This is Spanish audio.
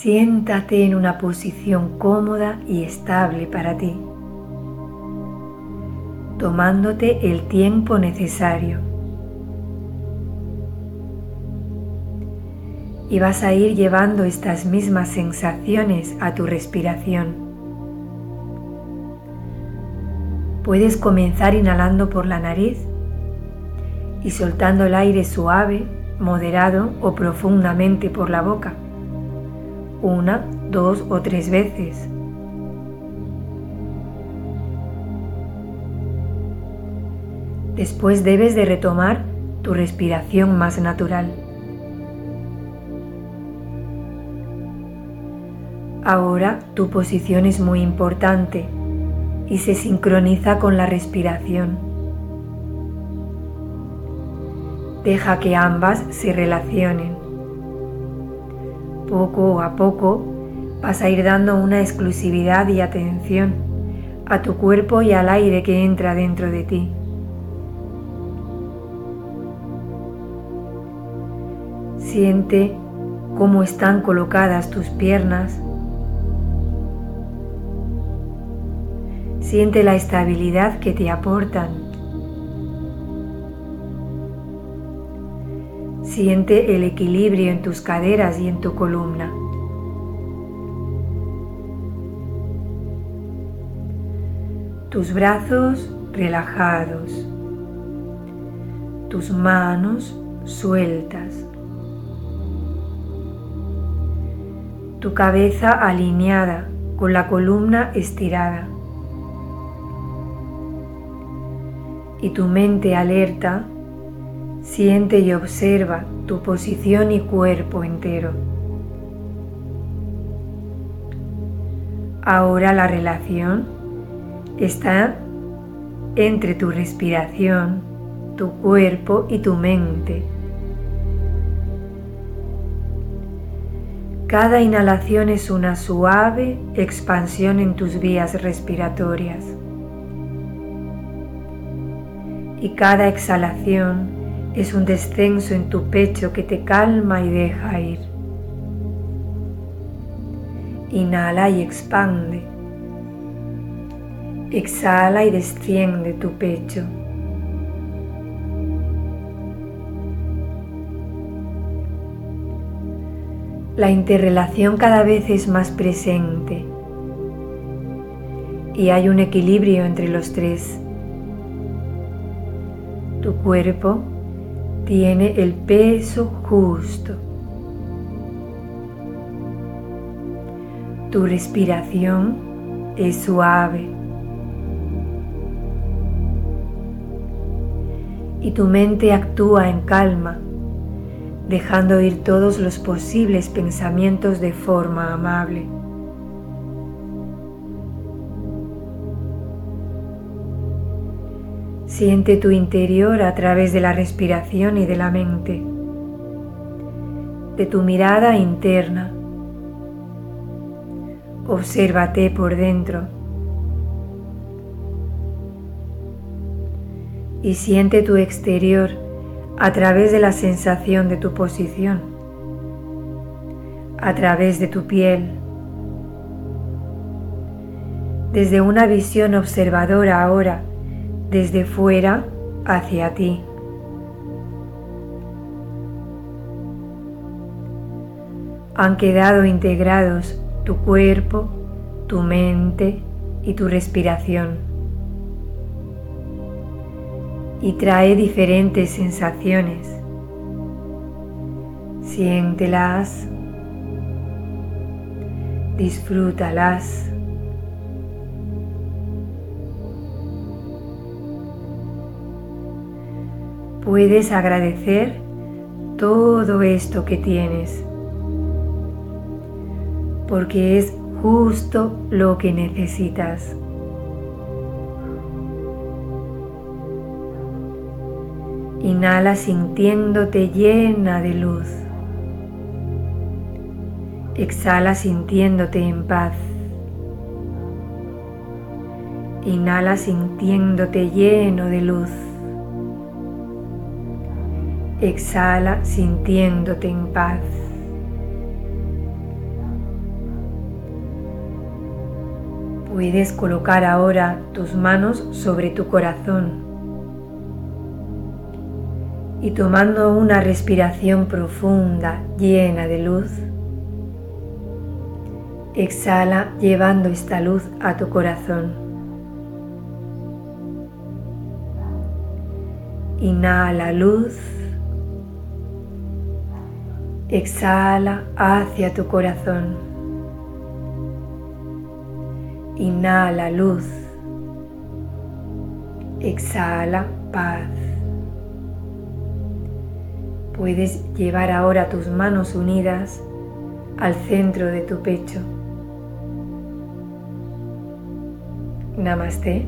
Siéntate en una posición cómoda y estable para ti, tomándote el tiempo necesario. Y vas a ir llevando estas mismas sensaciones a tu respiración. Puedes comenzar inhalando por la nariz y soltando el aire suave, moderado o profundamente por la boca, una, dos o tres veces. Después debes de retomar tu respiración más natural. Ahora tu posición es muy importante y se sincroniza con la respiración. Deja que ambas se relacionen. Poco a poco vas a ir dando una exclusividad y atención a tu cuerpo y al aire que entra dentro de ti. Siente cómo están colocadas tus piernas Siente la estabilidad que te aportan. Siente el equilibrio en tus caderas y en tu columna. Tus brazos relajados. Tus manos sueltas. Tu cabeza alineada con la columna estirada. y tu mente alerta siente y observa tu posición y cuerpo entero. Ahora la relación está entre tu respiración, tu cuerpo y tu mente. Cada inhalación es una suave expansión en tus vías respiratorias y cada exhalación es un descenso en tu pecho que te calma y deja ir. Inhala y expande. Exhala y desciende tu pecho. La interrelación cada vez es más presente y hay un equilibrio entre los tres. Tu cuerpo tiene el peso justo. Tu respiración es suave. Y tu mente actúa en calma, dejando ir todos los posibles pensamientos de forma amable. Siente tu interior a través de la respiración y de la mente, de tu mirada interna. Obsérvate por dentro. Y siente tu exterior a través de la sensación de tu posición, a través de tu piel, desde una visión observadora ahora desde fuera hacia ti. Han quedado integrados tu cuerpo, tu mente y tu respiración. Y trae diferentes sensaciones. Siéntelas, disfrútalas. Puedes agradecer todo esto que tienes, porque es justo lo que necesitas. Inhala sintiéndote llena de luz. Exhala sintiéndote en paz. Inhala sintiéndote lleno de luz. Exhala sintiéndote en paz. Puedes colocar ahora tus manos sobre tu corazón y tomando una respiración profunda llena de luz, exhala llevando esta luz a tu corazón. Inhala luz exhala hacia tu corazón. Inhala luz, exhala paz. Puedes llevar ahora tus manos unidas al centro de tu pecho. Namaste.